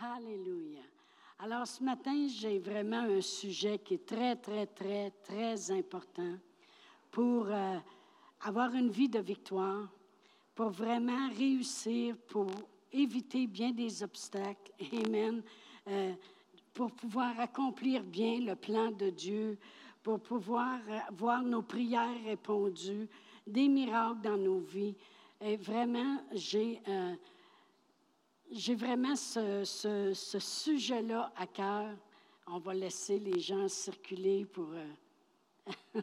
Alléluia. Alors ce matin, j'ai vraiment un sujet qui est très, très, très, très important pour euh, avoir une vie de victoire, pour vraiment réussir, pour éviter bien des obstacles. Amen. Euh, pour pouvoir accomplir bien le plan de Dieu, pour pouvoir euh, voir nos prières répondues, des miracles dans nos vies. Et vraiment, j'ai j'ai vraiment ce, sujet-là à cœur. On va laisser les gens circuler pour... Euh,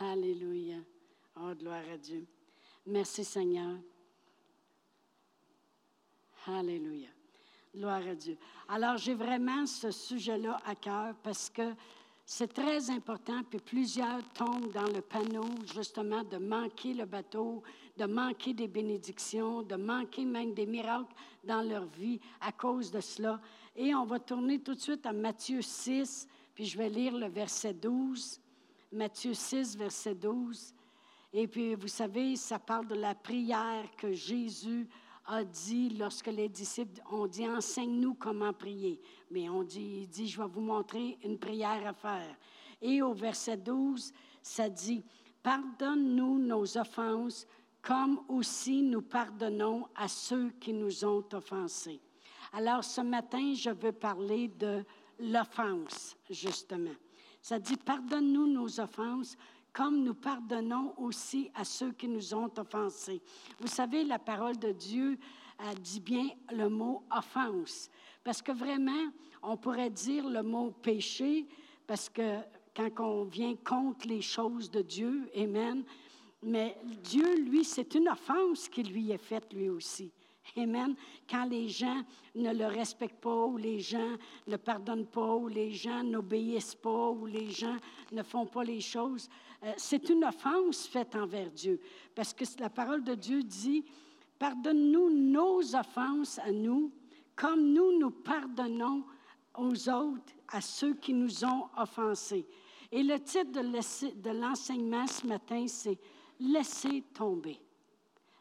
Alléluia. Oh, gloire à Dieu. Merci Seigneur. Alléluia. Gloire à Dieu. Alors, j'ai vraiment ce sujet-là à cœur parce que c'est très important, puis plusieurs tombent dans le panneau justement de manquer le bateau, de manquer des bénédictions, de manquer même des miracles dans leur vie à cause de cela. Et on va tourner tout de suite à Matthieu 6, puis je vais lire le verset 12. Matthieu 6, verset 12. Et puis, vous savez, ça parle de la prière que Jésus a dit lorsque les disciples ont dit enseigne-nous comment prier. Mais on dit, il dit, je vais vous montrer une prière à faire. Et au verset 12, ça dit, pardonne-nous nos offenses comme aussi nous pardonnons à ceux qui nous ont offensés. Alors ce matin, je veux parler de l'offense, justement. Ça dit, pardonne-nous nos offenses comme nous pardonnons aussi à ceux qui nous ont offensés. Vous savez, la parole de Dieu dit bien le mot offense, parce que vraiment, on pourrait dire le mot péché, parce que quand on vient contre les choses de Dieu, Amen, mais Dieu, lui, c'est une offense qui lui est faite, lui aussi. Amen. Quand les gens ne le respectent pas, ou les gens ne pardonnent pas, ou les gens n'obéissent pas, ou les gens ne font pas les choses, euh, c'est une offense faite envers Dieu. Parce que la parole de Dieu dit, pardonne-nous nos offenses à nous, comme nous nous pardonnons aux autres, à ceux qui nous ont offensés. Et le titre de l'enseignement ce matin, c'est Laissez tomber.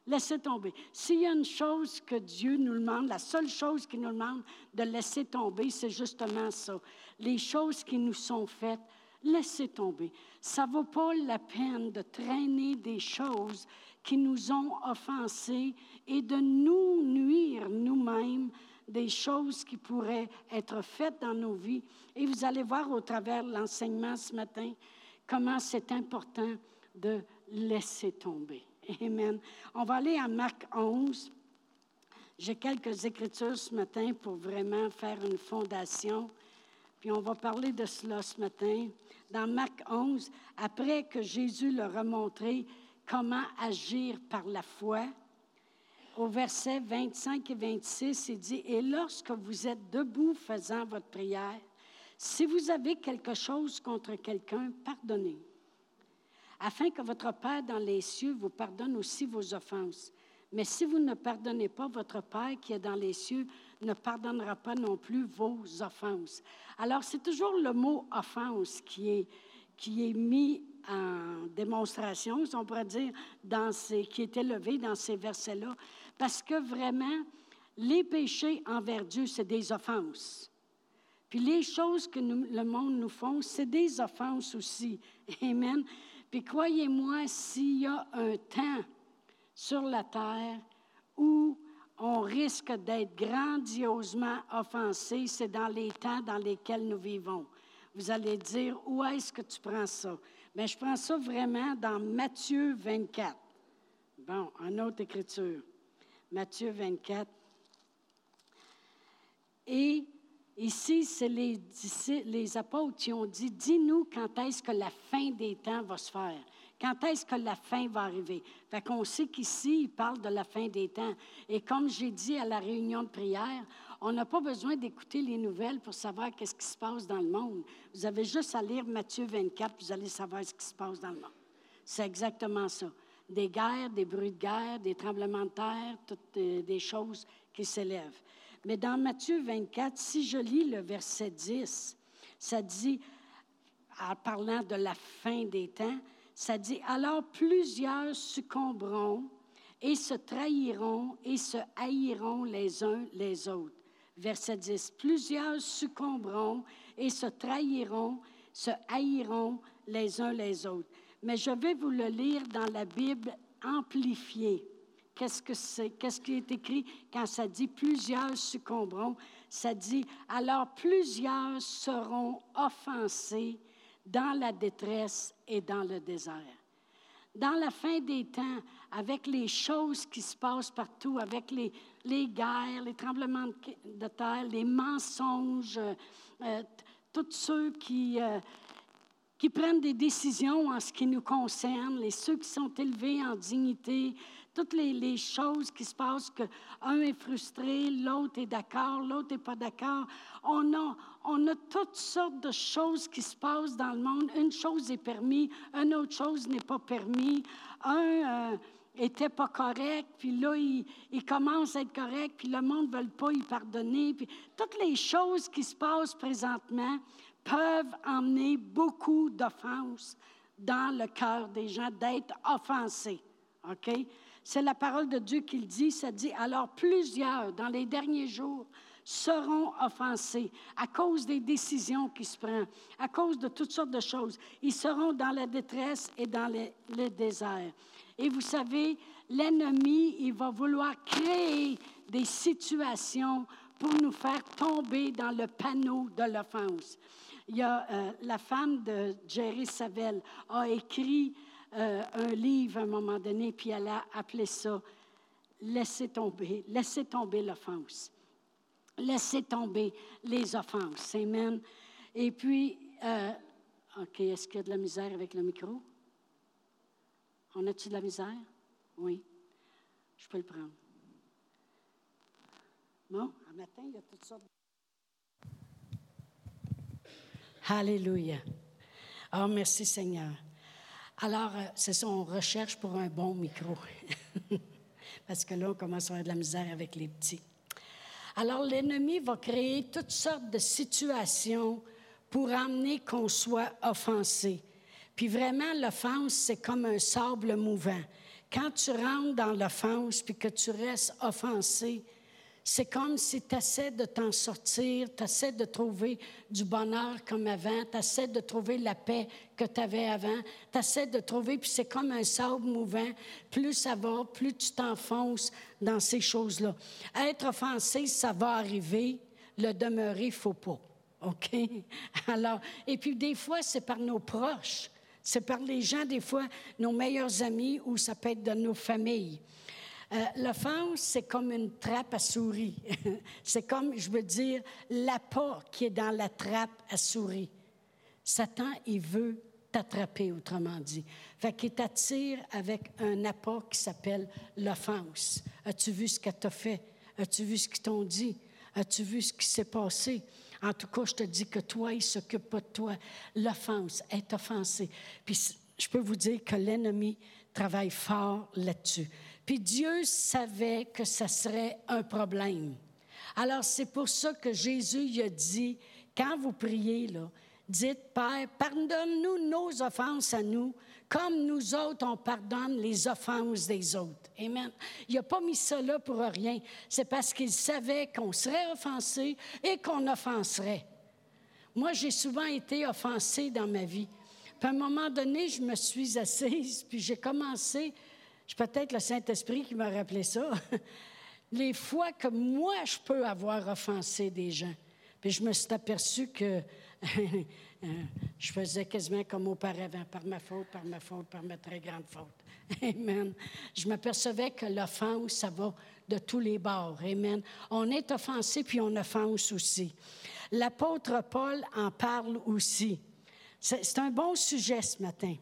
Laissez tomber. S'il y a une chose que Dieu nous demande, la seule chose qu'il nous demande de laisser tomber, c'est justement ça. Les choses qui nous sont faites, laissez tomber. Ça ne vaut pas la peine de traîner des choses qui nous ont offensés et de nous nuire nous-mêmes des choses qui pourraient être faites dans nos vies. Et vous allez voir au travers de l'enseignement ce matin comment c'est important de laisser tomber. Amen. On va aller à Marc 11. J'ai quelques écritures ce matin pour vraiment faire une fondation. Puis on va parler de cela ce matin. Dans Marc 11, après que Jésus leur a montré comment agir par la foi, au verset 25 et 26, il dit, Et lorsque vous êtes debout faisant votre prière, si vous avez quelque chose contre quelqu'un, pardonnez afin que votre Père dans les cieux vous pardonne aussi vos offenses. Mais si vous ne pardonnez pas, votre Père qui est dans les cieux ne pardonnera pas non plus vos offenses. Alors, c'est toujours le mot offense qui est, qui est mis en démonstration, si on pourrait dire, dans ces, qui est élevé dans ces versets-là, parce que vraiment, les péchés envers Dieu, c'est des offenses. Puis les choses que le monde nous font, c'est des offenses aussi. Amen. Puis croyez-moi, s'il y a un temps sur la terre où on risque d'être grandiosement offensé, c'est dans les temps dans lesquels nous vivons. Vous allez dire, où est-ce que tu prends ça? Mais je prends ça vraiment dans Matthieu 24. Bon, en autre écriture. Matthieu 24. Et Ici, c'est les, apôtres qui ont dit, dis-nous quand est-ce que la fin des temps va se faire. Quand est-ce que la fin va arriver? Fait qu'on sait qu'ici, il parle de la fin des temps. Et comme j'ai dit à la réunion de prière, on n'a pas besoin d'écouter les nouvelles pour savoir qu'est-ce qui se passe dans le monde. Vous avez juste à lire Matthieu 24, vous allez savoir ce qui se passe dans le monde. C'est exactement ça. Des guerres, des bruits de guerre, des tremblements de terre, toutes euh, des choses qui s'élèvent. Mais dans Matthieu 24, si je lis le verset 10, ça dit, en parlant de la fin des temps, ça dit, alors plusieurs succomberont et se trahiront et se haïront les uns les autres. Verset 10. Plusieurs succomberont et se trahiront, se haïront les uns les autres. Mais je vais vous le lire dans la Bible amplifiée. Qu'est-ce qui est écrit quand ça dit plusieurs succomberont? Ça dit alors plusieurs seront offensés dans la détresse et dans le désert. Dans la fin des temps, avec les choses qui se passent partout, avec les, guerres, les tremblements de terre, les mensonges, euh, tous ceux qui, euh, qui prennent des décisions en ce qui nous concerne, les ceux qui sont élevés en dignité, toutes les, choses qui se passent, qu'un est frustré, l'autre est d'accord, l'autre n'est pas d'accord. On a, on a toutes sortes de choses qui se passent dans le monde. Une chose est permise, une autre chose n'est pas permise. Un euh, pas correct, puis là, il, il, commence à être correct, puis le monde ne veut pas y pardonner. Puis toutes les choses qui se passent présentement peuvent emmener beaucoup d'offenses dans le cœur des gens, d'être offensés. OK? C'est la parole de Dieu qui le dit. Ça dit, alors plusieurs, dans les derniers jours, seront offensés à cause des décisions qui se prennent, à cause de toutes sortes de choses. Ils seront dans la détresse et dans le, désert. Et vous savez, l'ennemi, il va vouloir créer des situations pour nous faire tomber dans le panneau de l'offense. Il y a euh, la femme de Jerry Savelle a écrit euh, un livre à un moment donné, puis elle a appelé ça Laissez tomber, laissez tomber l'offense. Laissez tomber les offenses. Amen. Et puis, euh, OK, est-ce qu'il y a de la misère avec le micro? On a-tu de la misère? Oui. Je peux le prendre. Bon, un matin, il y a toutes sortes de... Alléluia. Oh, merci Seigneur. Alors, euh, c'est ça, on recherche pour un bon micro. Parce que là, on commence à avoir de la misère avec les petits. Alors, l'ennemi va créer toutes sortes de situations pour amener qu'on soit offensé. Puis vraiment, l'offense, c'est comme un sable mouvant. Quand tu rentres dans l'offense puis que tu restes offensé, c'est comme si tu essaies de t'en sortir, tu essaies de trouver du bonheur comme avant, tu essaies de trouver la paix que tu avais avant, tu essaies de trouver, puis c'est comme un sable mouvant. Plus ça va, plus tu t'enfonces dans ces choses-là. Être offensé, ça va arriver. Le demeurer, faut pas. OK? Alors, et puis des fois, c'est par nos proches. C'est par les gens, des fois, nos meilleurs amis, ou ça peut être de nos familles. Euh, l'offense, c'est comme une trappe à souris. c'est comme, je veux dire, l'appât qui est dans la trappe à souris. Satan, il veut t'attraper, autrement dit. Fait qu'il t'attire avec un appât qui s'appelle l'offense. As-tu vu ce qu'elle t'a fait? As-tu vu ce qu'ils t'ont dit? As-tu vu ce qui s'est passé? En tout cas, je te dis que toi, il ne s'occupe pas de toi. L'offense, est offensée. Puis je peux vous dire que l'ennemi travaille fort là-dessus. Puis Dieu savait que ça serait un problème. Alors c'est pour ça que Jésus y a dit, quand vous priez, là, dites, Père, pardonne-nous nos offenses à nous, comme nous autres, on pardonne les offenses des autres. Amen. Il n'a pas mis ça là pour rien. C'est parce qu'il savait qu'on serait offensé et qu'on offenserait. Moi, j'ai souvent été offensée dans ma vie. Puis à un moment donné, je me suis assise, puis j'ai commencé c'est peut-être le Saint-Esprit qui m'a rappelé ça. Les fois que moi, je peux avoir offensé des gens. Puis je me suis aperçu que je faisais quasiment comme auparavant, par ma faute, par ma faute, par ma très grande faute. Amen. Je m'apercevais que l'offense, ça va de tous les bords. Amen. On est offensé, puis on offense aussi. L'apôtre Paul en parle aussi. C'est un bon sujet ce matin.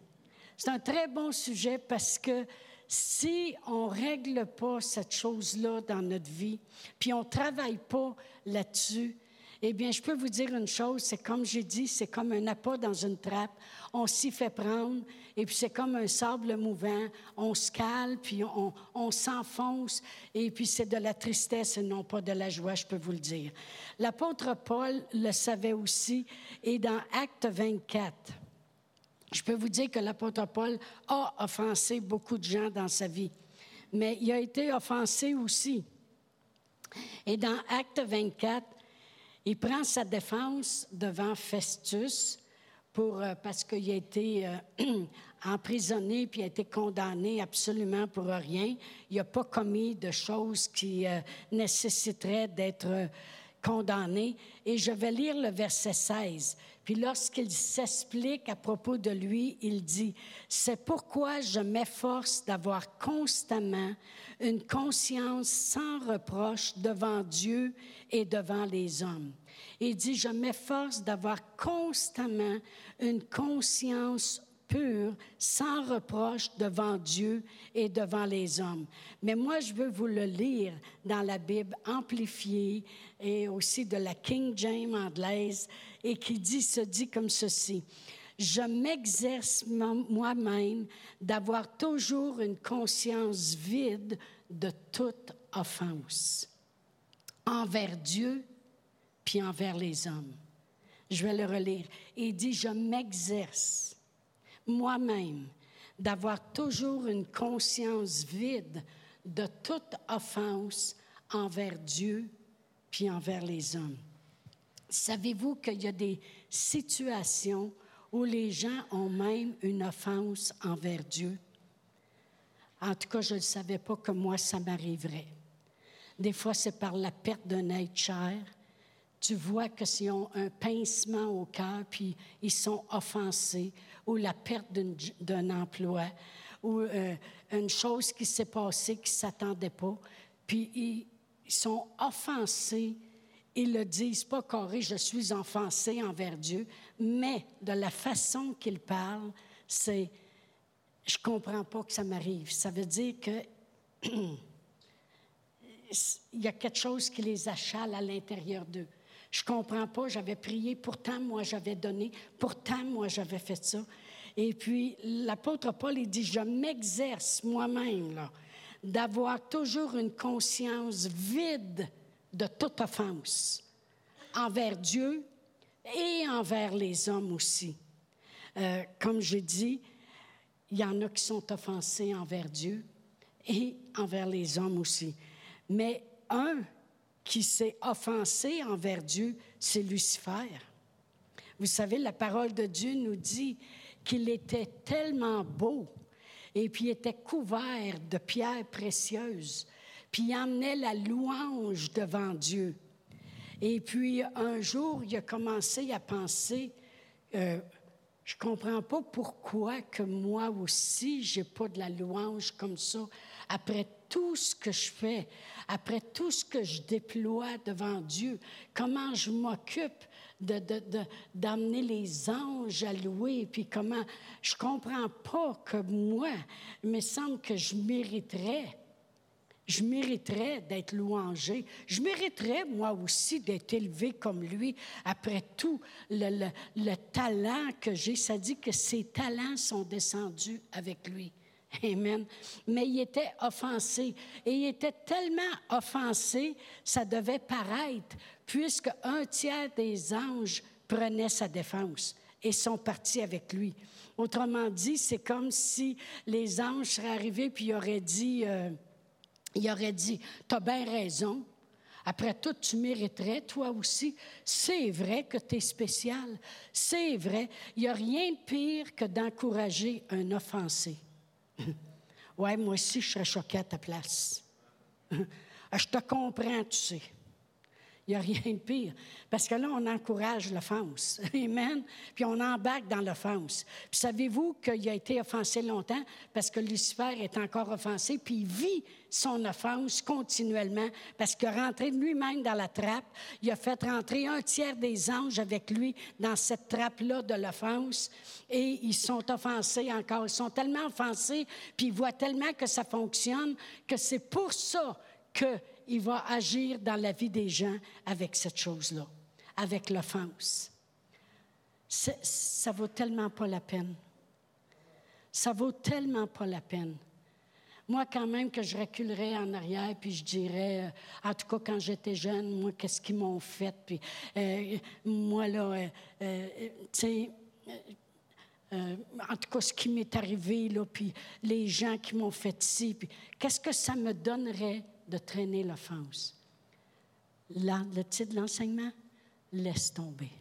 C'est un très bon sujet parce que si on ne règle pas cette chose-là dans notre vie, puis on ne travaille pas là-dessus, eh bien, je peux vous dire une chose, c'est comme j'ai dit, c'est comme un appât dans une trappe. On s'y fait prendre, et puis c'est comme un sable mouvant. On se cale, puis on, on s'enfonce, et puis c'est de la tristesse et non pas de la joie, je peux vous le dire. L'apôtre Paul le savait aussi, et dans Acte 24, je peux vous dire que l'apôtre Paul a offensé beaucoup de gens dans sa vie, mais il a été offensé aussi Et dans Acte 24, il prend sa défense devant Festus pour, euh, parce qu'il a été euh, emprisonné puis a été condamné absolument pour rien. Il n'a pas commis de choses qui euh, nécessiteraient d'être condamné. Et je vais lire le verset 16. Puis lorsqu'il s'explique à propos de lui, il dit, C'est pourquoi je m'efforce d'avoir constamment une conscience sans reproche devant Dieu et devant les hommes. Il dit, Je m'efforce d'avoir constamment une conscience pure, sans reproche devant Dieu et devant les hommes. Mais moi, je veux vous le lire dans la Bible amplifiée et aussi de la King James anglaise et qui dit, se dit comme ceci. Je m'exerce moi-même d'avoir toujours une conscience vide de toute offense envers Dieu puis envers les hommes. Je vais le relire. Il dit, je m'exerce moi-même d'avoir toujours une conscience vide de toute offense envers Dieu puis envers les hommes. Savez-vous qu'il y a des situations où les gens ont même une offense envers Dieu? En tout cas, je ne savais pas que moi, ça m'arriverait. Des fois, c'est par la perte d'un être cher. Tu vois que s'ils ont un pincement au cœur, puis ils sont offensés, ou la perte d'un emploi, ou euh, une chose qui s'est passée qui ne s'attendait pas, puis ils, sont offensés. Ils le disent pas carré, je suis offensé envers Dieu, mais de la façon qu'ils parlent, c'est je comprends pas que ça m'arrive. Ça veut dire que il y a quelque chose qui les achale à l'intérieur d'eux. Je comprends pas, j'avais prié, pourtant moi j'avais donné, pourtant moi j'avais fait ça. Et puis l'apôtre Paul, il dit, je m'exerce moi-même, là, d'avoir toujours une conscience vide de toute offense envers Dieu et envers les hommes aussi. Euh, comme je dis, il y en a qui sont offensés envers Dieu et envers les hommes aussi. Mais un qui s'est offensé envers Dieu, c'est Lucifer. Vous savez, la parole de Dieu nous dit qu'il était tellement beau et puis était couvert de pierres précieuses, puis il emmenait la louange devant Dieu. Et puis un jour, il a commencé à penser, euh, je comprends pas pourquoi que moi aussi, j'ai pas de la louange comme ça après tout ce que je fais, après tout ce que je déploie devant Dieu, comment je m'occupe d'amener de, les anges à louer, puis comment je comprends pas que moi, il me semble que je mériterais je mériterais d'être louangé. Je mériterais, moi aussi, d'être élevé comme lui. Après tout, le, le talent que j'ai, ça dit que ses talents sont descendus avec lui. Amen. Mais il était offensé. Et il était tellement offensé, ça devait paraître, puisque un tiers des anges prenaient sa défense et sont partis avec lui. Autrement dit, c'est comme si les anges seraient arrivés puis auraient dit, euh, il aurait dit, tu as bien raison. Après tout, tu mériterais, toi aussi. C'est vrai que tu es spécial. C'est vrai. Il n'y a rien de pire que d'encourager un offensé. Ouais, moi aussi, je serais choquée à ta place. je te comprends, tu sais. Il n'y a rien de pire. Parce que là, on encourage l'offense. Amen. Puis on embarque dans l'offense. Puis savez-vous qu'il a été offensé longtemps? Parce que Lucifer est encore offensé, puis il vit son offense continuellement parce qu'il rentré lui-même dans la trappe. Il a fait rentrer un tiers des anges avec lui dans cette trappe-là de l'offense et ils sont offensés encore. Ils sont tellement offensés, puis ils voient tellement que ça fonctionne que c'est pour ça que il va agir dans la vie des gens avec cette chose-là, avec l'offense. Ça vaut tellement pas la peine. Ça vaut tellement pas la peine. Moi, quand même, que je reculerais en arrière, puis je dirais, euh, en tout cas, quand j'étais jeune, moi, qu'est-ce qu'ils m'ont fait, puis euh, moi, là, euh, tu sais, en tout cas, ce qui m'est arrivé, puis les gens qui m'ont fait ci, puis qu'est-ce que ça me donnerait de traîner l'offense. le titre de l'enseignement, laisse tomber.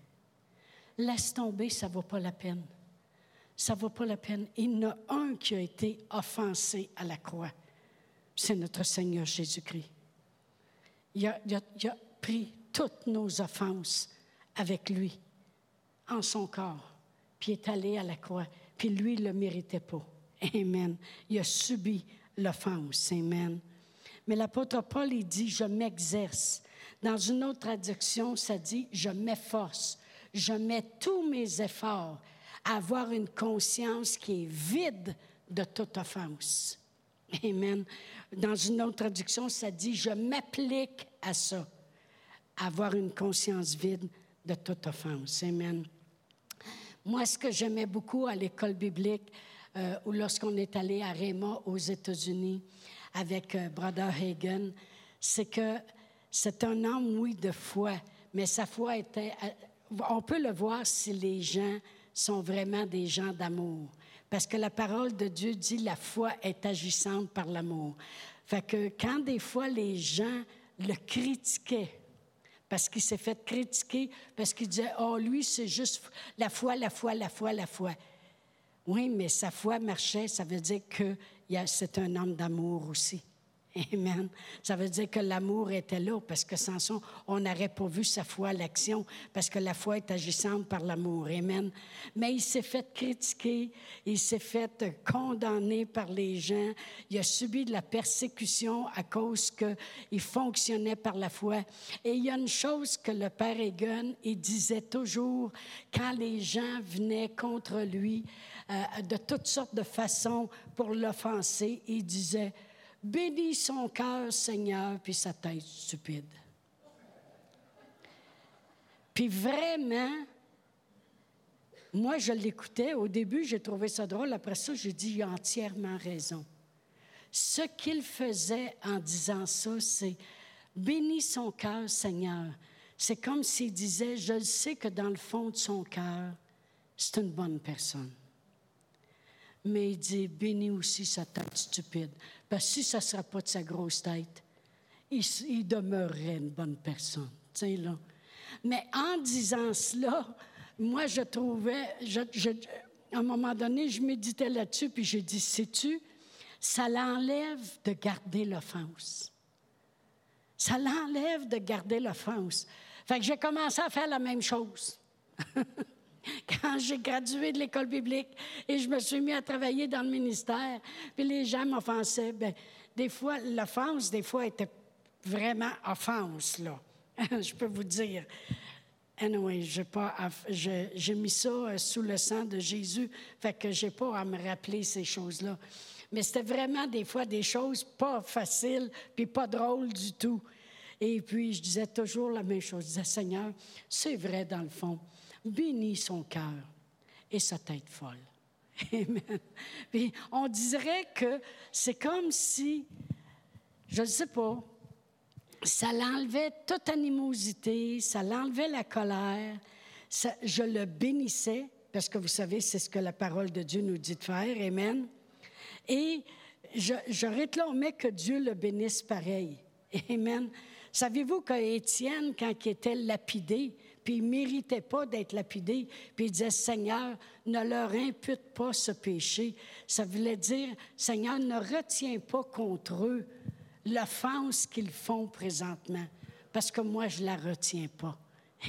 Laisse tomber, ça ne vaut pas la peine. Ça ne vaut pas la peine. Il y en a un qui a été offensé à la croix. C'est notre Seigneur Jésus-Christ. Il a, il a pris toutes nos offenses avec lui, en son corps, puis est allé à la croix. Puis lui, ne le méritait pas. Amen. Il a subi l'offense. Amen. Mais l'apôtre Paul, il dit, je m'exerce. Dans une autre traduction, ça dit, je m'efforce. Je mets tous mes efforts à avoir une conscience qui est vide de toute offense. Amen. Dans une autre traduction, ça dit, je m'applique à ça, à avoir une conscience vide de toute offense. Amen. Moi, ce que j'aimais beaucoup à l'école biblique, euh, ou lorsqu'on est allé à Raymond aux États-Unis avec euh, Brother Hagen, c'est que c'est un homme, oui, de foi, mais sa foi était... Euh, on peut le voir si les gens sont vraiment des gens d'amour. Parce que la parole de Dieu dit la foi est agissante par l'amour. Fait que quand des fois les gens le critiquaient, parce qu'il s'est fait critiquer, parce qu'il disait, oh, lui, c'est juste la foi, la foi, la foi, la foi. Oui, mais sa foi marchait, ça veut dire que c'est un homme d'amour aussi. Amen. Ça veut dire que l'amour était là, parce que sans ça, on n'aurait pas vu sa foi à l'action, parce que la foi est agissante par l'amour. Amen. Mais il s'est fait critiquer, il s'est fait condamner par les gens, il a subi de la persécution à cause qu'il fonctionnait par la foi. Et il y a une chose que le Père Egan, il disait toujours quand les gens venaient contre lui, euh, de toutes sortes de façons pour l'offenser, il disait, Bénis son cœur, Seigneur, puis sa tête stupide. Puis vraiment, moi, je l'écoutais. Au début, j'ai trouvé ça drôle. Après ça, j'ai dit, il a entièrement raison. Ce qu'il faisait en disant ça, c'est Bénis son cœur, Seigneur. C'est comme s'il disait, je sais que dans le fond de son cœur, c'est une bonne personne. Mais il dit, bénis aussi sa tête stupide. Parce que si ça ne sera pas de sa grosse tête, il, demeurerait une bonne personne. Là. Mais en disant cela, moi, je trouvais, à un moment donné, je méditais là-dessus, puis j'ai dit, sais-tu, ça l'enlève de garder l'offense. Ça l'enlève de garder l'offense. Fait que j'ai commencé à faire la même chose. quand j'ai gradué de l'école biblique et je me suis mis à travailler dans le ministère, puis les gens m'offensaient, bien, des fois, l'offense, des fois, était vraiment offense, là. je peux vous dire. Anyway, j'ai mis ça euh, sous le sang de Jésus, fait que j'ai pas à me rappeler ces choses-là. Mais c'était vraiment des fois des choses pas faciles, puis pas drôles du tout. Et puis, je disais toujours la même chose. Je disais, Seigneur, c'est vrai dans le fond bénis son cœur et sa tête folle. Amen. On dirait que c'est comme si, je ne sais pas, ça l'enlevait toute animosité, ça l'enlevait la colère, je le bénissais, parce que vous savez, c'est ce que la parole de Dieu nous dit de faire. Amen. Et je, je réclamais que Dieu le bénisse pareil. Amen. Savez-vous qu'Étienne, quand il était lapidé, puis il ne méritait pas d'être lapidé. Puis il disait, Seigneur, ne leur impute pas ce péché. Ça voulait dire, Seigneur, ne retiens pas contre eux l'offense qu'ils font présentement, parce que moi, je ne la retiens pas.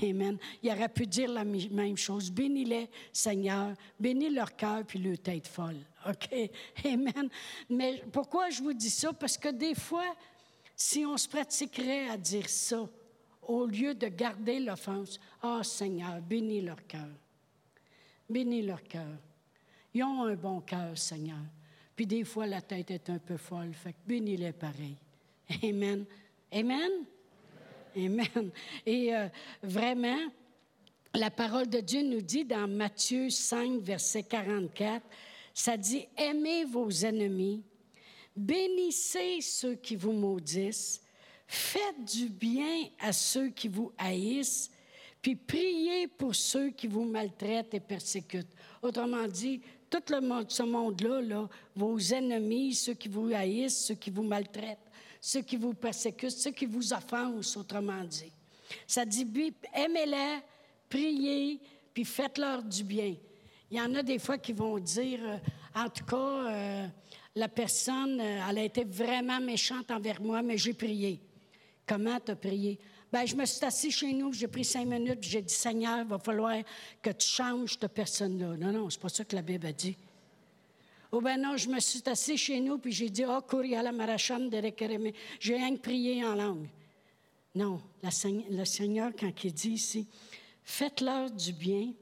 Amen. Il aurait pu dire la même chose. Bénis-les, Seigneur. Bénis leur cœur puis leur tête folle. OK? Amen. Mais pourquoi je vous dis ça? Parce que des fois, si on se pratiquerait à dire ça, au lieu de garder l'offense. Ah, oh, Seigneur, bénis leur cœur. Bénis leur cœur. Ils ont un bon cœur, Seigneur. Puis des fois, la tête est un peu folle. Fait que bénis-les pareil. Amen. Amen. Amen. Et euh, vraiment, la parole de Dieu nous dit dans Matthieu 5, verset 44, ça dit, aimez vos ennemis, bénissez ceux qui vous maudissent, Faites du bien à ceux qui vous haïssent, puis priez pour ceux qui vous maltraitent et persécutent. Autrement dit, tout le monde, ce monde-là, là, vos ennemis, ceux qui vous haïssent, ceux qui vous maltraitent, ceux qui vous persécutent, ceux qui vous offensent, autrement dit. Ça dit, aimez-les, priez, puis faites-leur du bien. Il y en a des fois qui vont dire, euh, en tout cas, euh, la personne, euh, elle a été vraiment méchante envers moi, mais j'ai prié. Comment tu as prié? Bien, je me suis assis chez nous, j'ai pris cinq minutes, j'ai dit, Seigneur, il va falloir que tu changes cette personne-là. Non, non, c'est pas ça que la Bible a dit. Ou bien non, je me suis assis chez nous, puis j'ai dit, oh, la Maracham de J'ai rien prié en langue. Non, le Seigneur, quand il dit ici, faites-leur du bien,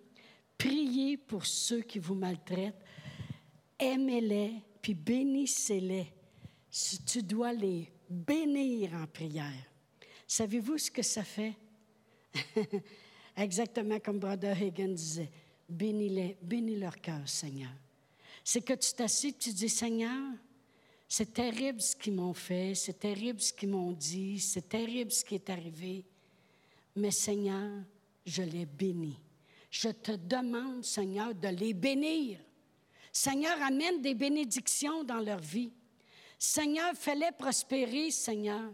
priez pour ceux qui vous maltraitent, aimez-les, puis bénissez-les. Si tu dois les bénir en prière. Savez-vous ce que ça fait? Exactement comme Brother Hagen disait, bénis-les, bénis leur cœur, Seigneur. C'est que tu t'assieds tu dis, Seigneur, c'est terrible ce qu'ils m'ont fait, c'est terrible ce qu'ils m'ont dit, c'est terrible ce qui est arrivé. Mais Seigneur, je les bénis. Je te demande, Seigneur, de les bénir. Seigneur, amène des bénédictions dans leur vie. Seigneur, fais-les prospérer, Seigneur.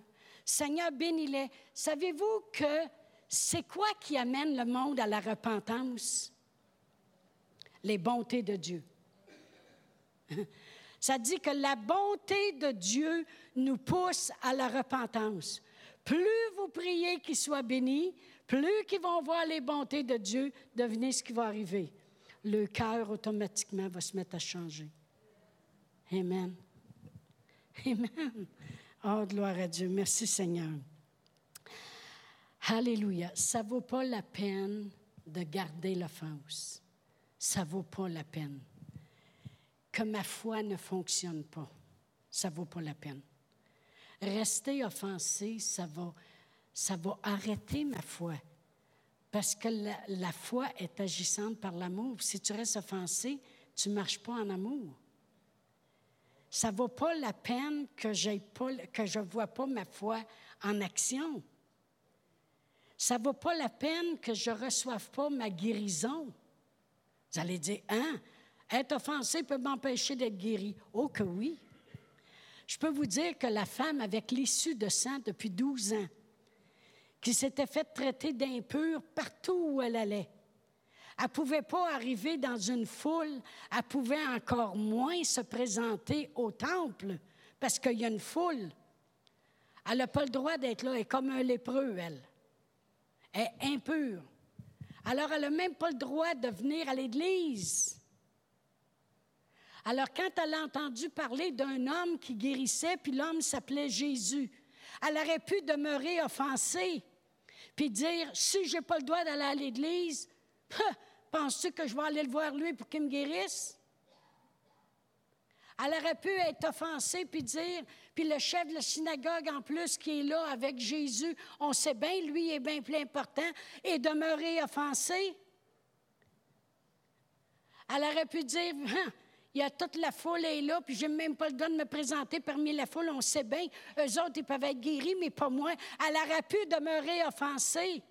Seigneur, bénis-les. Savez-vous que c'est quoi qui amène le monde à la repentance? Les bontés de Dieu. Ça dit que la bonté de Dieu nous pousse à la repentance. Plus vous priez qu'il soit béni, plus qu'ils vont voir les bontés de Dieu, devenez ce qui va arriver. Le cœur automatiquement va se mettre à changer. Amen. Amen. Oh, gloire à Dieu. Merci Seigneur. Alléluia. Ça ne vaut pas la peine de garder l'offense. Ça ne vaut pas la peine que ma foi ne fonctionne pas. Ça ne vaut pas la peine. Rester offensé, ça va, ça va arrêter ma foi. Parce que la, foi est agissante par l'amour. Si tu restes offensé, tu ne marches pas en amour. Ça ne vaut pas la peine que, je ne vois pas ma foi en action. Ça ne vaut pas la peine que je ne reçoive pas ma guérison. Vous allez dire, hein? Être offensé peut m'empêcher d'être guéri. Oh que oui. Je peux vous dire que la femme avec l'issue de sang depuis 12 ans, qui s'était fait traiter d'impure partout où elle allait, elle ne pouvait pas arriver dans une foule, elle pouvait encore moins se présenter au temple parce qu'il y a une foule. Elle n'a pas le droit d'être là, elle est comme un lépreux, elle. Elle est impure. Alors, elle n'a même pas le droit de venir à l'Église. Alors, quand elle a entendu parler d'un homme qui guérissait, puis l'homme s'appelait Jésus, elle aurait pu demeurer offensée, puis dire, si je n'ai pas le droit d'aller à l'Église, penses-tu que je vais aller le voir lui pour qu'il me guérisse? Elle aurait pu être offensée puis dire, puis le chef de la synagogue en plus qui est là avec Jésus, on sait bien, lui est bien plus important, et demeurer offensée. Elle aurait pu dire, hein, il y a toute la foule est là, puis j'ai même pas le droit de me présenter parmi la foule. On sait bien, eux autres, ils peuvent être guéris, mais pas moi. Elle aurait pu demeurer offensée.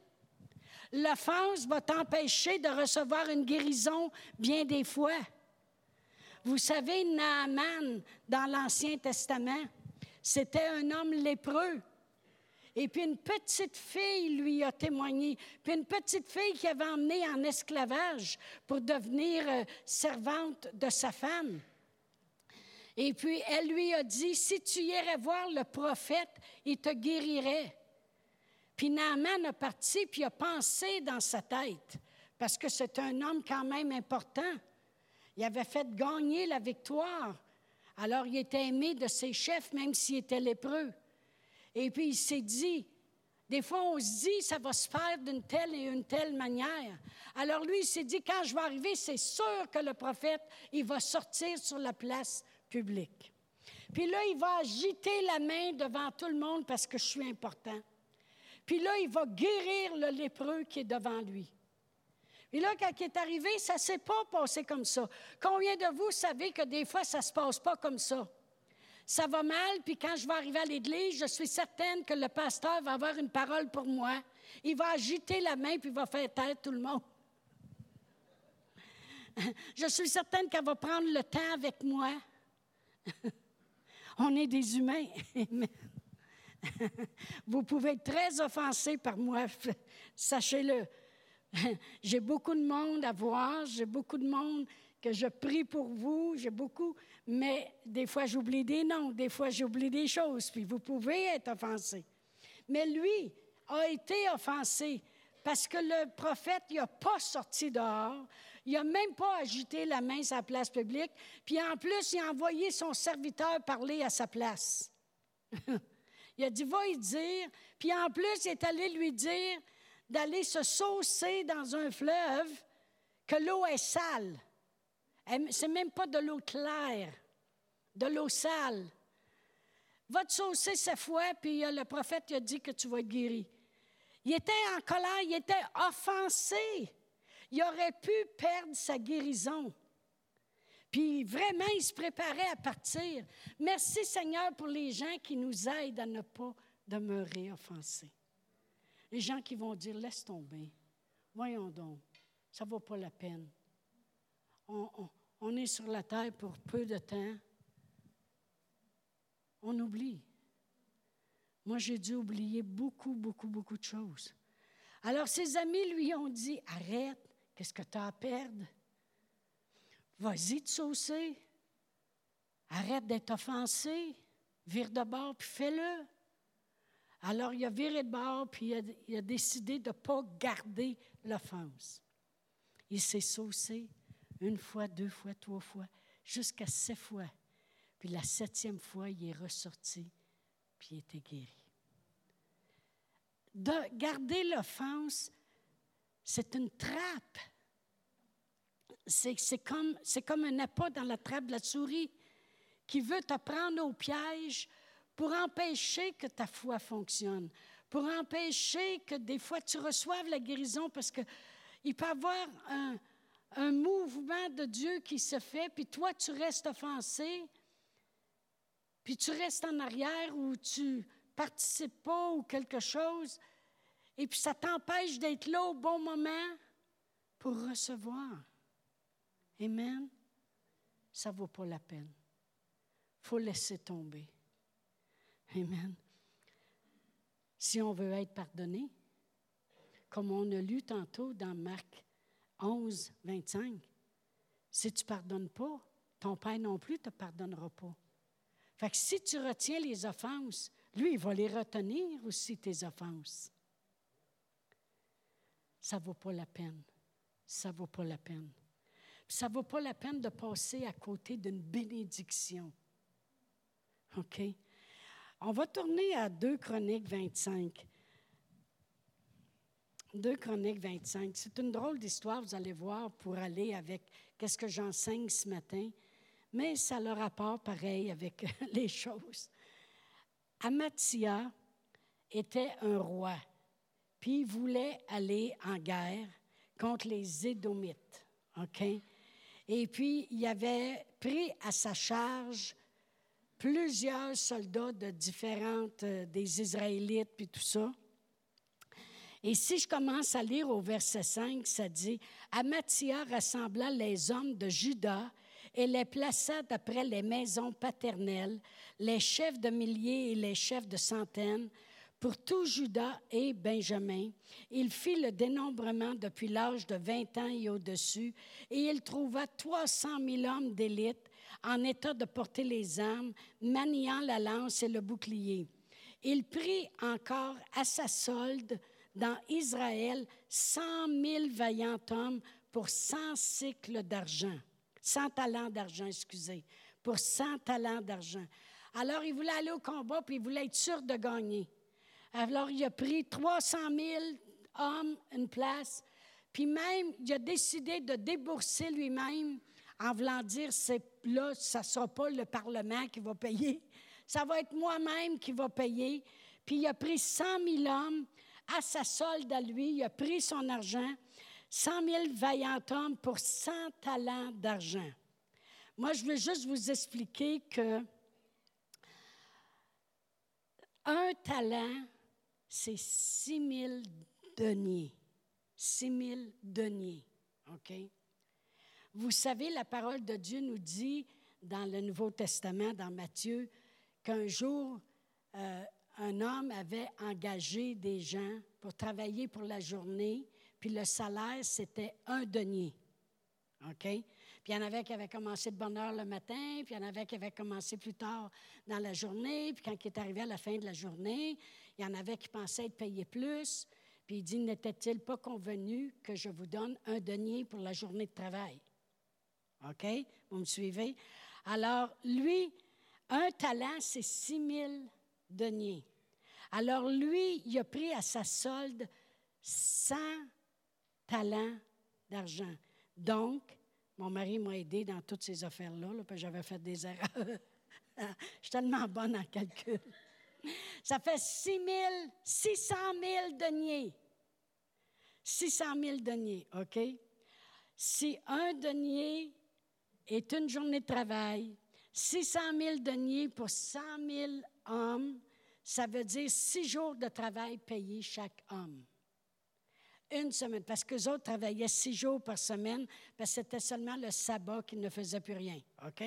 L'offense va t'empêcher de recevoir une guérison bien des fois. Vous savez, Naaman, dans l'Ancien Testament, c'était un homme lépreux. Et puis une petite fille lui a témoigné. Puis une petite fille qui avait emmené en esclavage pour devenir euh, servante de sa femme. Et puis elle lui a dit, si tu irais voir le prophète, il te guérirait. Puis Naaman a parti, puis a pensé dans sa tête, parce que c'est un homme quand même important. Il avait fait gagner la victoire. Alors il était aimé de ses chefs, même s'il était lépreux. Et puis il s'est dit, des fois on se dit, ça va se faire d'une telle et une telle manière. Alors lui, il s'est dit, quand je vais arriver, c'est sûr que le prophète, il va sortir sur la place publique. Puis là, il va agiter la main devant tout le monde parce que je suis important. Puis là, il va guérir le lépreux qui est devant lui. Et là, quand il est arrivé, ça ne s'est pas passé comme ça. Combien de vous savez que des fois, ça ne se passe pas comme ça? ça va mal, puis quand je vais arriver à l'église, je suis certaine que le pasteur va avoir une parole pour moi. Il va agiter la main, puis il va faire taire tout le monde. Je suis certaine qu'elle va prendre le temps avec moi. On est des humains. Vous pouvez être très offensé par moi, sachez-le. J'ai beaucoup de monde à voir, j'ai beaucoup de monde que je prie pour vous, j'ai beaucoup, mais des fois j'oublie des noms, des fois j'oublie des choses, puis vous pouvez être offensé. Mais lui a été offensé parce que le prophète, n'a pas sorti dehors, il n'a même pas agité la main sur la place publique, puis en plus, il a envoyé son serviteur parler à sa place. Il a dit, va y dire, puis en plus, il est allé lui dire d'aller se saucer dans un fleuve, que l'eau est sale. C'est même pas de l'eau claire, de l'eau sale. Va te saucer cette fois, puis le prophète a dit que tu vas être guéri. Il était en colère, il était offensé. Il aurait pu perdre sa guérison. Puis vraiment, il se préparait à partir. Merci Seigneur pour les gens qui nous aident à ne pas demeurer offensés. Les gens qui vont dire, laisse tomber. Voyons donc, ça ne vaut pas la peine. On, on est sur la terre pour peu de temps. On oublie. Moi, j'ai dû oublier beaucoup, beaucoup, beaucoup de choses. Alors ses amis lui ont dit, arrête, qu'est-ce que tu as à perdre? Vas-y te saucer. Arrête d'être offensé. Vire de bord, puis fais-le. Alors il a viré de bord, puis il a, décidé de ne pas garder l'offense. Il s'est saucé une fois, deux fois, trois fois, jusqu'à sept fois. Puis la septième fois, il est ressorti, puis il était guéri. De garder l'offense, c'est une trappe. C'est comme, un appât dans la trappe de la souris qui veut te prendre au piège pour empêcher que ta foi fonctionne, pour empêcher que des fois tu reçoives la guérison parce qu'il peut y avoir un, un mouvement de Dieu qui se fait, puis toi tu restes offensé, puis tu restes en arrière ou tu participes pas ou quelque chose, et puis ça t'empêche d'être là au bon moment pour recevoir. Amen. Ça ne vaut pas la peine. Il faut laisser tomber. Amen. Si on veut être pardonné, comme on a lu tantôt dans Marc 11, 25, si tu ne pardonnes pas, ton Père non plus ne te pardonnera pas. Fait si tu retiens les offenses, lui, il va les retenir aussi, tes offenses. Ça ne vaut pas la peine. Ça ne vaut pas la peine. Ça ne vaut pas la peine de passer à côté d'une bénédiction. OK? On va tourner à 2 Chroniques 25. 2 Chroniques 25. C'est une drôle d'histoire, vous allez voir, pour aller avec qu'est-ce que j'enseigne ce matin, mais ça a le rapport pareil avec les choses. Amathia était un roi, puis il voulait aller en guerre contre les Édomites. OK? Et puis, il avait pris à sa charge plusieurs soldats de différentes, euh, des Israélites, puis tout ça. Et si je commence à lire au verset 5, ça dit Amathia rassembla les hommes de Juda et les plaça d'après les maisons paternelles, les chefs de milliers et les chefs de centaines, pour tout Juda et Benjamin. Il fit le dénombrement depuis l'âge de 20 ans et au-dessus, et il trouva 300 000 hommes d'élite en état de porter les armes, maniant la lance et le bouclier. Il prit encore à sa solde dans Israël cent mille vaillants hommes pour cent cycles d'argent, cent talents d'argent, excusez, pour cent talents d'argent. Alors il voulait aller au combat, puis il voulait être sûr de gagner. Alors il a pris 300 000 hommes, une place, puis même il a décidé de débourser lui-même en voulant dire, c'est là, ça ne sera pas le Parlement qui va payer, ça va être moi-même qui va payer. Puis il a pris 100 000 hommes à sa solde à lui, il a pris son argent, 100 000 vaillants hommes pour 100 talents d'argent. Moi, je veux juste vous expliquer que un talent, c'est 6 000 deniers. 6 000 deniers. OK? Vous savez, la parole de Dieu nous dit dans le Nouveau Testament, dans Matthieu, qu'un jour, euh, un homme avait engagé des gens pour travailler pour la journée, puis le salaire, c'était un denier. OK? Puis il y en avait qui avaient commencé de bonne heure le matin, puis il y en avait qui avaient commencé plus tard dans la journée, puis quand il est arrivé à la fin de la journée, il y en avait qui pensaient être payés plus. Puis il dit, n'était-il pas convenu que je vous donne un denier pour la journée de travail? OK? Vous me suivez? Alors, lui, un talent, c'est 6 000 deniers. Alors, lui, il a pris à sa solde 100 talents d'argent. Donc, mon mari m'a aidé dans toutes ces affaires-là, que j'avais fait des erreurs. Je suis tellement bonne en calcul. Ça fait 6 600 000 deniers. 600 000 deniers, OK? Si un denier est une journée de travail, 600 000 deniers pour 100 000 hommes, ça veut dire six jours de travail payés chaque homme. Une semaine, parce que les autres travaillaient six jours par semaine, parce que c'était seulement le sabbat qu'ils ne faisaient plus rien. OK?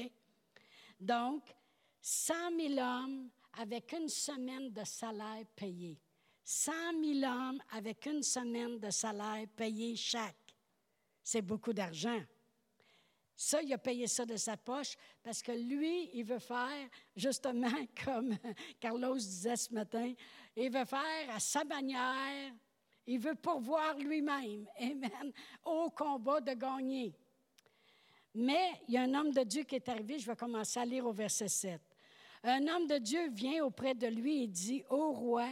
Donc, 100 000 hommes avec une semaine de salaire payé. 100 000 hommes avec une semaine de salaire payé chaque. C'est beaucoup d'argent. Ça, il a payé ça de sa poche parce que lui, il veut faire, justement comme Carlos disait ce matin, il veut faire à sa manière, il veut pourvoir lui-même, Amen, au combat de gagner. Mais il y a un homme de Dieu qui est arrivé, je vais commencer à lire au verset 7. Un homme de Dieu vient auprès de lui et dit, Ô roi,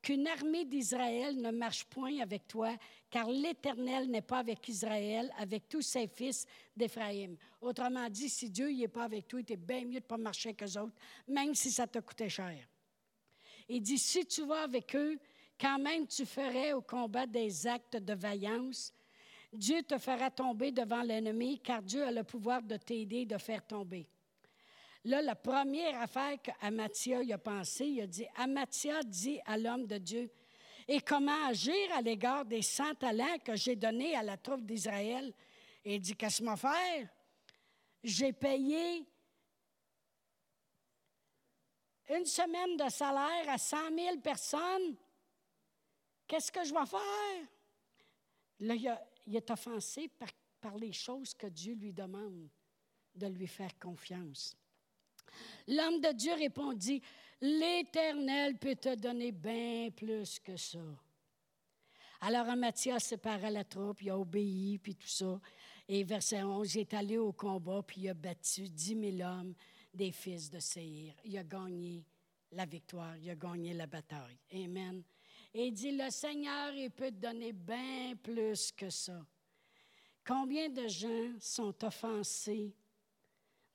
qu'une armée d'Israël ne marche point avec toi, car l'Éternel n'est pas avec Israël, avec tous ses fils d'Éphraïm. Autrement dit, si Dieu n'est pas avec toi, il est bien mieux de ne pas marcher avec eux autres, même si ça te coûtait cher. Il dit, si tu vas avec eux, quand même tu ferais au combat des actes de vaillance? Dieu te fera tomber devant l'ennemi, car Dieu a le pouvoir de t'aider, de faire tomber. Là, la première affaire qu'Amatia a pensé, il a dit Amatia dit à l'homme de Dieu Et comment agir à l'égard des cent talents que j'ai donnés à la troupe d'Israël il dit Qu'est-ce que faire? J'ai payé une semaine de salaire à 100 000 personnes. Qu'est-ce que je vais faire? Là, il, est offensé par, les choses que Dieu lui demande de lui faire confiance. L'homme de Dieu répondit, L'Éternel peut te donner bien plus que ça. Alors Matthias sépara la troupe, il a obéi, puis tout ça. Et verset 11, il est allé au combat, puis il a battu dix mille hommes des fils de Seir. Il a gagné la victoire, il a gagné la bataille. Amen. Et il dit, le Seigneur, il peut te donner bien plus que ça. Combien de gens sont offensés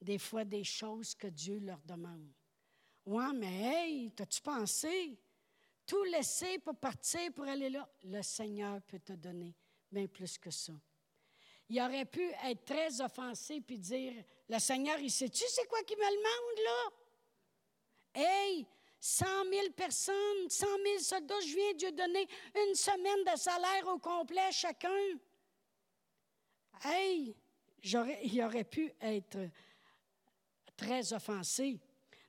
des fois des choses que Dieu leur demande? Ouais, mais hey, t'as-tu pensé? Tout laisser pour partir, pour aller là. Le Seigneur peut te donner bien plus que ça. Il aurait pu être très offensé puis dire Le Seigneur, il sait-tu c'est quoi qui me demande là? Hey, 100 000 personnes, 100 000 soldats, de Dieu donner une semaine de salaire au complet chacun. Hey, il aurait pu être très offensé.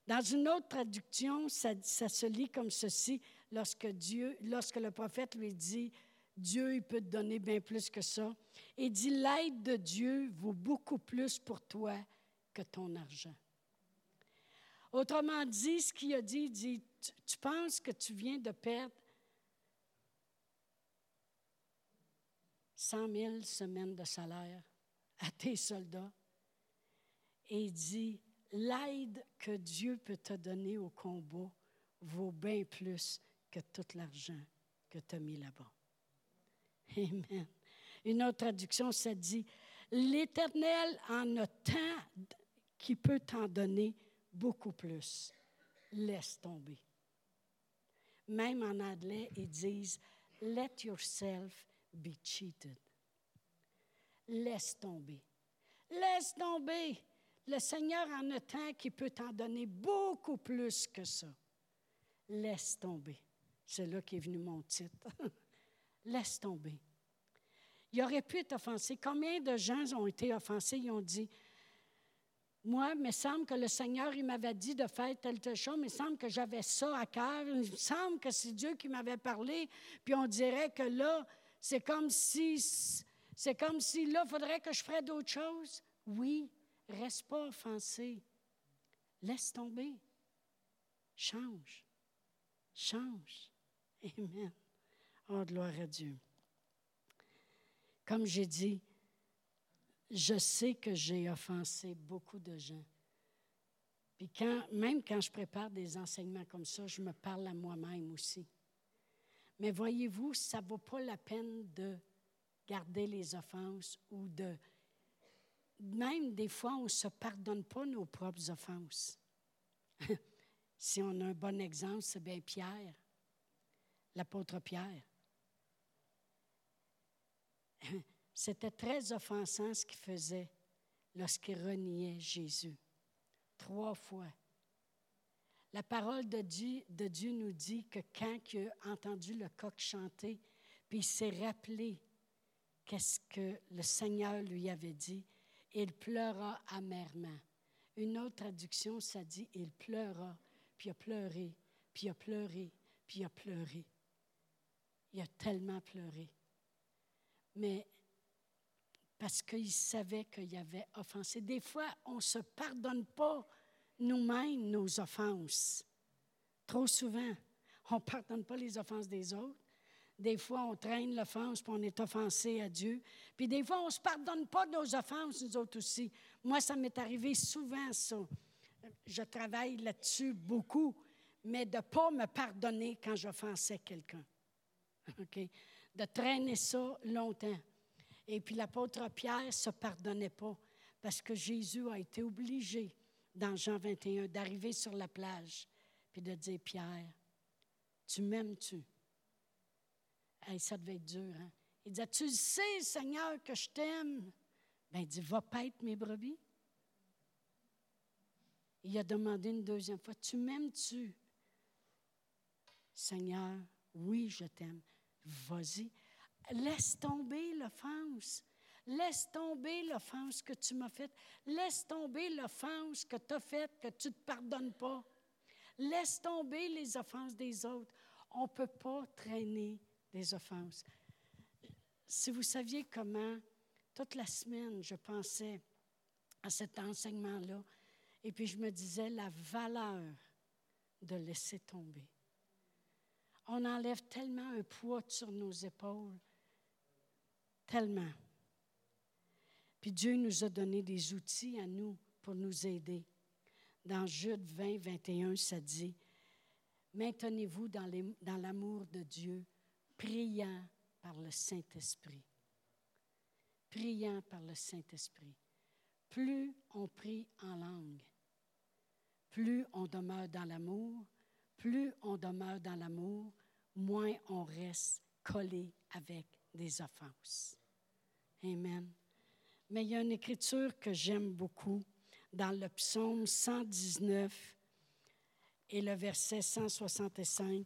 Dans une autre traduction, ça, se lit comme ceci lorsque Dieu, lorsque le prophète lui dit Dieu, il peut te donner bien plus que ça. Et dit l'aide de Dieu vaut beaucoup plus pour toi que ton argent. Autrement dit, ce qu'il a dit, il dit tu penses que tu viens de perdre 100 000 semaines de salaire à tes soldats? Et il dit, l'aide que Dieu peut te donner au combat vaut bien plus que tout l'argent que tu as mis là-bas. Amen. Une autre traduction, ça dit, l'Éternel en a tant qui peut t'en donner beaucoup plus. Laisse tomber. Même en anglais, ils disent, let yourself be cheated. Laisse tomber. Laisse tomber. Le Seigneur en a tant qu'il peut t'en donner beaucoup plus que ça. Laisse tomber. C'est là qu'est venu mon titre. Laisse tomber. Il aurait pu être offensé. Combien de gens ont été offensés? Ils ont dit moi, il me semble que le Seigneur, il m'avait dit de faire telle, telle chose, il me semble que j'avais ça à cœur, il me semble que c'est Dieu qui m'avait parlé, puis on dirait que là, c'est comme si, c'est comme si là, il faudrait que je ferais d'autres choses. Oui, reste pas offensé. Laisse tomber. Change. Change. Amen. Oh, gloire à Dieu. Comme j'ai dit, je sais que j'ai offensé beaucoup de gens. Puis quand, même quand je prépare des enseignements comme ça, je me parle à moi-même aussi. Mais voyez-vous, ça ne vaut pas la peine de garder les offenses ou de... Même des fois, on ne se pardonne pas nos propres offenses. si on a un bon exemple, c'est bien Pierre, l'apôtre Pierre. C'était très offensant ce qu'il faisait lorsqu'il reniait Jésus. Trois fois. La parole de Dieu, nous dit que quand il a entendu le coq chanter, puis il s'est rappelé qu'est-ce que le Seigneur lui avait dit, il pleura amèrement. Une autre traduction, ça dit, il pleura, puis il a pleuré, puis il a pleuré, puis il a pleuré. Il a tellement pleuré. Mais parce qu'il savait qu'il avait offensé. Des fois, on ne se pardonne pas nous-mêmes nos offenses. Trop souvent, on ne pardonne pas les offenses des autres. Des fois, on traîne l'offense, puis on est offensé à Dieu. Puis des fois, on ne se pardonne pas nos offenses, nous autres aussi. Moi, ça m'est arrivé souvent, ça. Je travaille là-dessus beaucoup, mais de ne pas me pardonner quand j'offensais quelqu'un. OK? De traîner ça longtemps. Et puis l'apôtre Pierre ne se pardonnait pas parce que Jésus a été obligé, dans Jean 21, d'arriver sur la plage puis de dire Pierre, tu m'aimes-tu? ça devait être dur. Hein? Il disait Tu sais, Seigneur, que je t'aime? Ben, il dit Va paître mes brebis. Il a demandé une deuxième fois Tu m'aimes-tu? Seigneur, oui, je t'aime. Vas-y. Laisse tomber l'offense. Laisse tomber l'offense que tu m'as faite. Laisse tomber l'offense que tu as faite, que tu ne te pardonnes pas. Laisse tomber les offenses des autres. On ne peut pas traîner des offenses. Si vous saviez comment, toute la semaine, je pensais à cet enseignement-là, et puis je me disais la valeur de laisser tomber. On enlève tellement un poids sur nos épaules Tellement. Puis Dieu nous a donné des outils à nous pour nous aider. Dans Jude 20, 21, ça dit, Maintenez-vous dans, l'amour de Dieu, priant par le Saint-Esprit. Priant par le Saint-Esprit. Plus on prie en langue, plus on demeure dans l'amour, plus on demeure dans l'amour, moins on reste collé avec des offenses. Amen. Mais il y a une écriture que j'aime beaucoup dans le psaume 119 et le verset 165.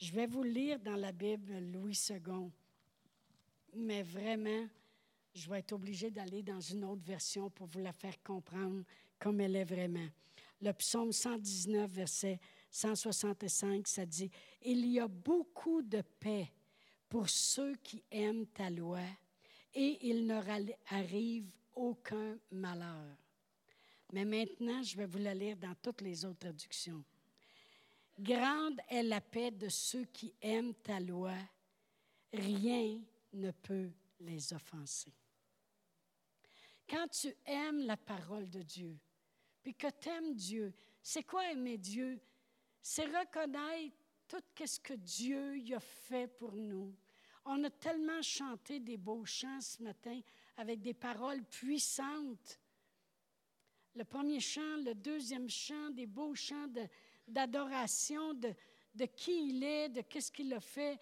Je vais vous lire dans la Bible Louis II, mais vraiment, je vais être obligée d'aller dans une autre version pour vous la faire comprendre comme elle est vraiment. Le psaume 119, verset 165, ça dit, Il y a beaucoup de paix pour ceux qui aiment ta loi, et il ne arrive aucun malheur. Mais maintenant, je vais vous la lire dans toutes les autres traductions. Grande est la paix de ceux qui aiment ta loi, rien ne peut les offenser. Quand tu aimes la parole de Dieu, puis que tu aimes Dieu, c'est quoi aimer Dieu? C'est reconnaître tout ce que Dieu y a fait pour nous. On a tellement chanté des beaux chants ce matin avec des paroles puissantes. Le premier chant, le deuxième chant, des beaux chants d'adoration de, de, qui il est, de qu'est-ce qu'il a fait.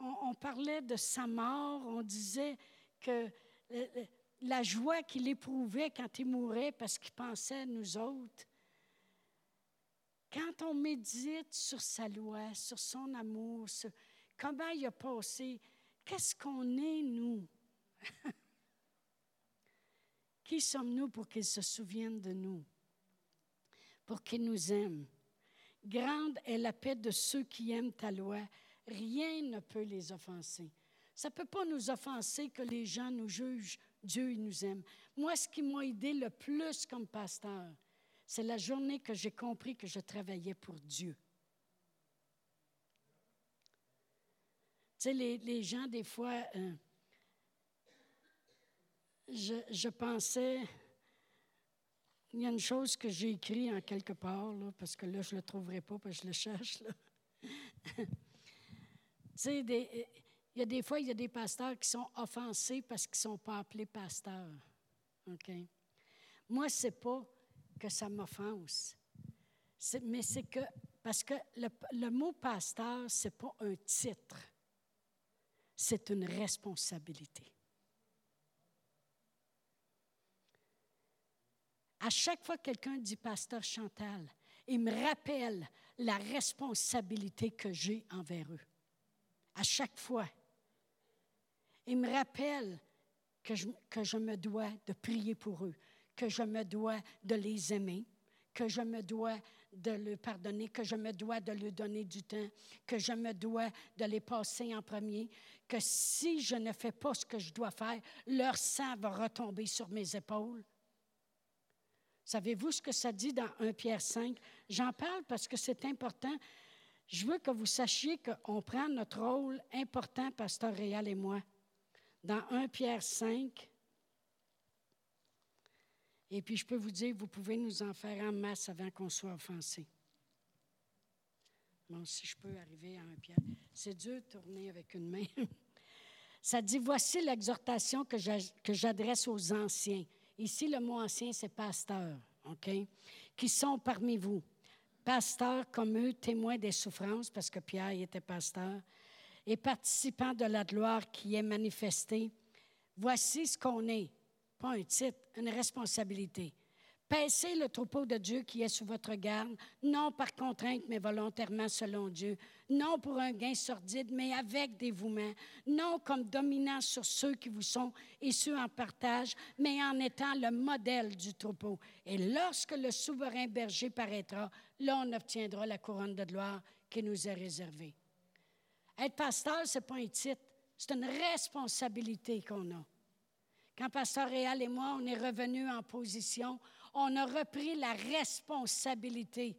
On, on, parlait de sa mort, on disait que la joie qu'il éprouvait quand il mourait parce qu'il pensait à nous autres. Quand on médite sur sa loi, sur son amour, sur comment il a passé, qu'est-ce qu'on est, nous? Qui sommes-nous pour qu'ils se souviennent de nous, pour qu'ils nous aiment? Grande est la paix de ceux qui aiment ta loi. Rien ne peut les offenser. Ça ne peut pas nous offenser que les gens nous jugent. Dieu, il nous aime. Moi, ce qui m'a aidé le plus comme pasteur, c'est la journée que j'ai compris que je travaillais pour Dieu. Tu sais, les, gens, des fois, euh, je, pensais, il y a une chose que j'ai écrite en quelque part, parce que là, je ne le trouverai pas, parce que je le cherche. tu sais, il y a des fois, il y a des pasteurs qui sont offensés parce qu'ils ne sont pas appelés pasteurs. Moi, ce n'est pas que ça m'offense, mais c'est que, parce que le, mot pasteur, ce n'est pas un titre, c'est une responsabilité. À chaque fois que quelqu'un dit pasteur Chantal, il me rappelle la responsabilité que j'ai envers eux. À chaque fois. Il me rappelle que je, que je me dois de prier pour eux, que je me dois de les aimer, que je me dois de leur pardonner, que je me dois de leur donner du temps, que je me dois de les passer en premier, que si je ne fais pas ce que je dois faire, leur sang va retomber sur mes épaules. Savez-vous ce que ça dit dans 1 Pierre 5? J'en parle parce que c'est important. Je veux que vous sachiez qu'on prend notre rôle important, Pasteur Réal et moi. Dans 1 Pierre 5, et puis je peux vous dire, vous pouvez nous en faire en masse avant qu'on soit offensé. Bon, si je peux arriver à 1 Pierre. C'est dur de tourner avec une main. Ça dit, voici l'exhortation que j'adresse aux anciens. Ici, le mot ancien, c'est pasteur, OK? Qui sont parmi vous. Pasteurs comme eux, témoins des souffrances, parce que Pierre était pasteur, et participants de la gloire qui est manifestée. Voici ce qu'on est. Pas un titre, une responsabilité. Paissez le troupeau de Dieu qui est sous votre garde, non par contrainte, mais volontairement selon Dieu, non pour un gain sordide, mais avec dévouement, non comme dominant sur ceux qui vous sont et ceux en partage, mais en étant le modèle du troupeau. Et lorsque le souverain berger paraîtra, là on obtiendra la couronne de gloire qui nous est réservée. Être pasteur, ce n'est pas un titre, c'est une responsabilité qu'on a. Quand Pasteur Réal et moi, on est revenus en position, on a repris la responsabilité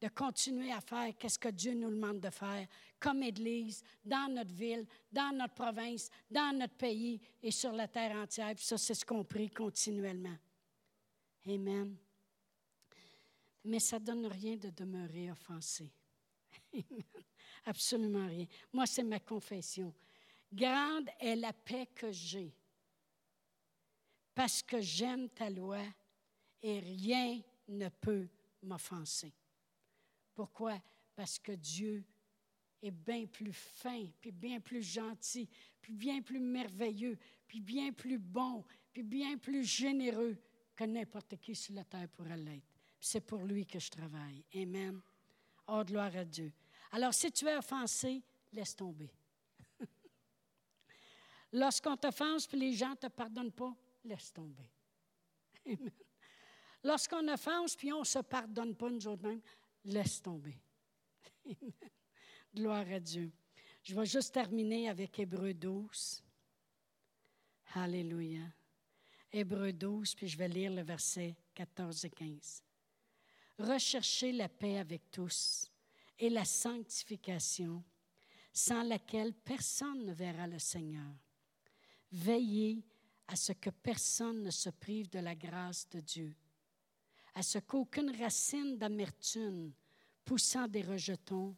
de continuer à faire ce que Dieu nous demande de faire comme Église, dans notre ville, dans notre province, dans notre pays et sur la terre entière. Puis ça, c'est ce qu'on prie continuellement. Amen. Mais ça ne donne rien de demeurer offensé. Absolument rien. Moi, c'est ma confession. Grande est la paix que j'ai parce que j'aime ta loi et rien ne peut m'offenser. Pourquoi? Parce que Dieu est bien plus fin, puis bien plus gentil, puis bien plus merveilleux, puis bien plus bon, puis bien plus généreux que n'importe qui sur la terre pourrait l'être. C'est pour lui que je travaille. Amen. Oh, gloire à Dieu. Alors, si tu es offensé, laisse tomber. Lorsqu'on t'offense, puis les gens ne te pardonnent pas, laisse tomber. Amen. Lorsqu'on offense, puis on ne se pardonne pas nous autres-mêmes, laisse tomber. Gloire à Dieu. Je vais juste terminer avec Hébreu 12. Alléluia. Hébreu 12, puis je vais lire le verset 14 et 15. Recherchez la paix avec tous et la sanctification, sans laquelle personne ne verra le Seigneur. Veillez à ce que personne ne se prive de la grâce de Dieu à ce qu'aucune racine d'amertume poussant des rejetons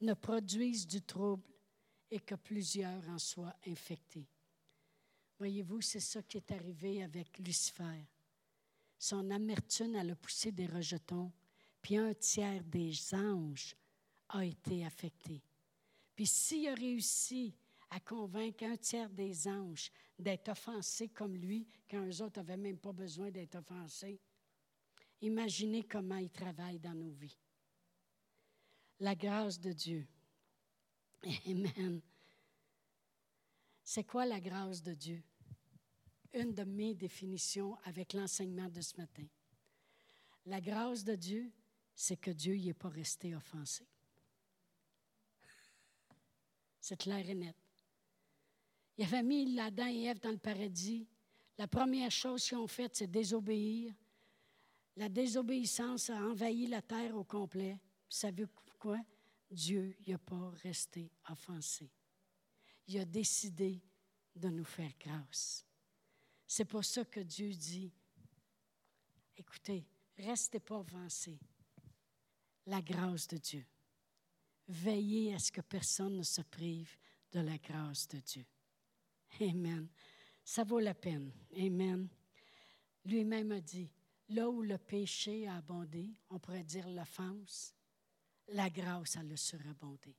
ne produise du trouble et que plusieurs en soient infectés. Voyez-vous, c'est ça qui est arrivé avec Lucifer. Son amertume, a poussé des rejetons, puis un tiers des anges a été affecté. Puis s'il a réussi à convaincre un tiers des anges d'être offensés comme lui, quand eux autres n'avaient même pas besoin d'être offensés, Imaginez comment il travaille dans nos vies. La grâce de Dieu. Amen. C'est quoi la grâce de Dieu? une de mes définitions avec l'enseignement de ce matin. La grâce de Dieu, c'est que Dieu n'y est pas resté offensé. C'est clair et net. Il avait mis Adam et Ève dans le paradis. La première chose qu'ils ont faite, c'est désobéir. La désobéissance a envahi la terre au complet. Vous savez quoi? Dieu n'a pas resté offensé. Il a décidé de nous faire grâce. C'est pour ça que Dieu dit, écoutez, restez pas offensés. La grâce de Dieu. Veillez à ce que personne ne se prive de la grâce de Dieu. Amen. Ça vaut la peine. Amen. Lui-même a dit, là où le péché a abondé, on pourrait dire l'offense, la grâce a le surabondé.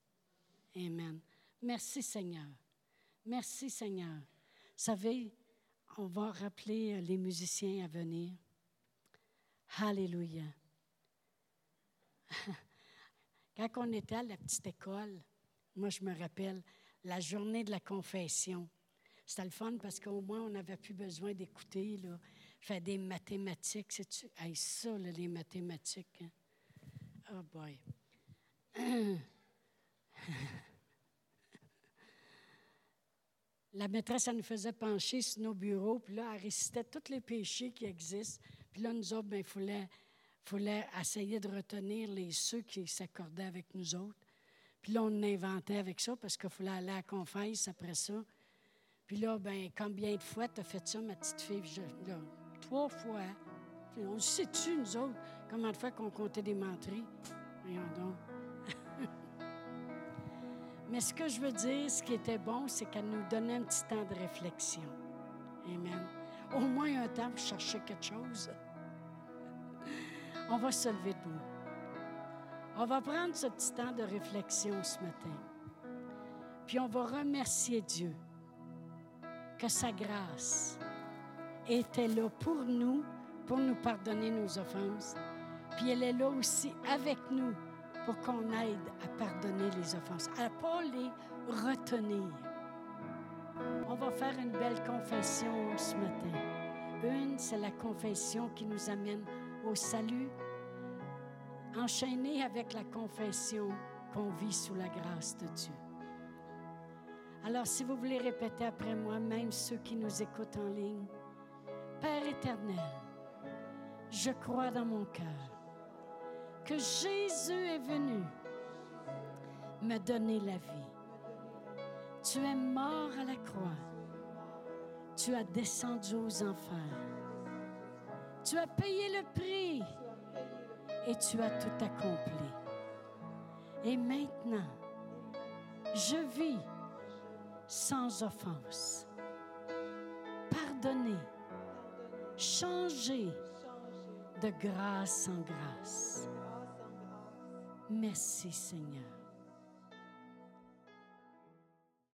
Amen. Merci Seigneur. Merci Seigneur. Vous savez, on va rappeler les musiciens à venir. Alléluia. Quand on était à la petite école, moi je me rappelle la journée de la confession. C'était le fun parce qu'au moins on n'avait plus besoin d'écouter, faire des mathématiques. C'est ça, les mathématiques. Hein? Oh boy. La maîtresse, elle nous faisait pencher sur nos bureaux, puis là, elle récitait tous les péchés qui existent. Puis là, nous autres, bien, il fallait, fallait essayer de retenir les ceux qui s'accordaient avec nous autres. Puis là, on inventait avec ça parce qu'il fallait aller à la confesse après ça. Puis là, ben combien de fois tu as fait ça, ma petite fille? trois fois. on sait-tu, nous autres, combien de fois qu'on comptait des menteries? Voyons donc. Mais ce que je veux dire, ce qui était bon, c'est qu'elle nous donnait un petit temps de réflexion. Amen. Au moins un temps pour chercher quelque chose. On va se lever debout. On va prendre ce petit temps de réflexion ce matin. Puis on va remercier Dieu que sa grâce était là pour nous, pour nous pardonner nos offenses. Puis elle est là aussi avec nous pour qu'on aide à pardonner les offenses, à ne pas les retenir. On va faire une belle confession ce matin. Une, c'est la confession qui nous amène au salut, enchaînée avec la confession qu'on vit sous la grâce de Dieu. Alors, si vous voulez répéter après moi, même ceux qui nous écoutent en ligne, Père éternel, je crois dans mon cœur que Jésus est venu me donner la vie. Tu es mort à la croix. Tu as descendu aux enfers. Tu as payé le prix et tu as tout accompli. Et maintenant, je vis sans offense, pardonné, changé de grâce en grâce. Merci Seigneur.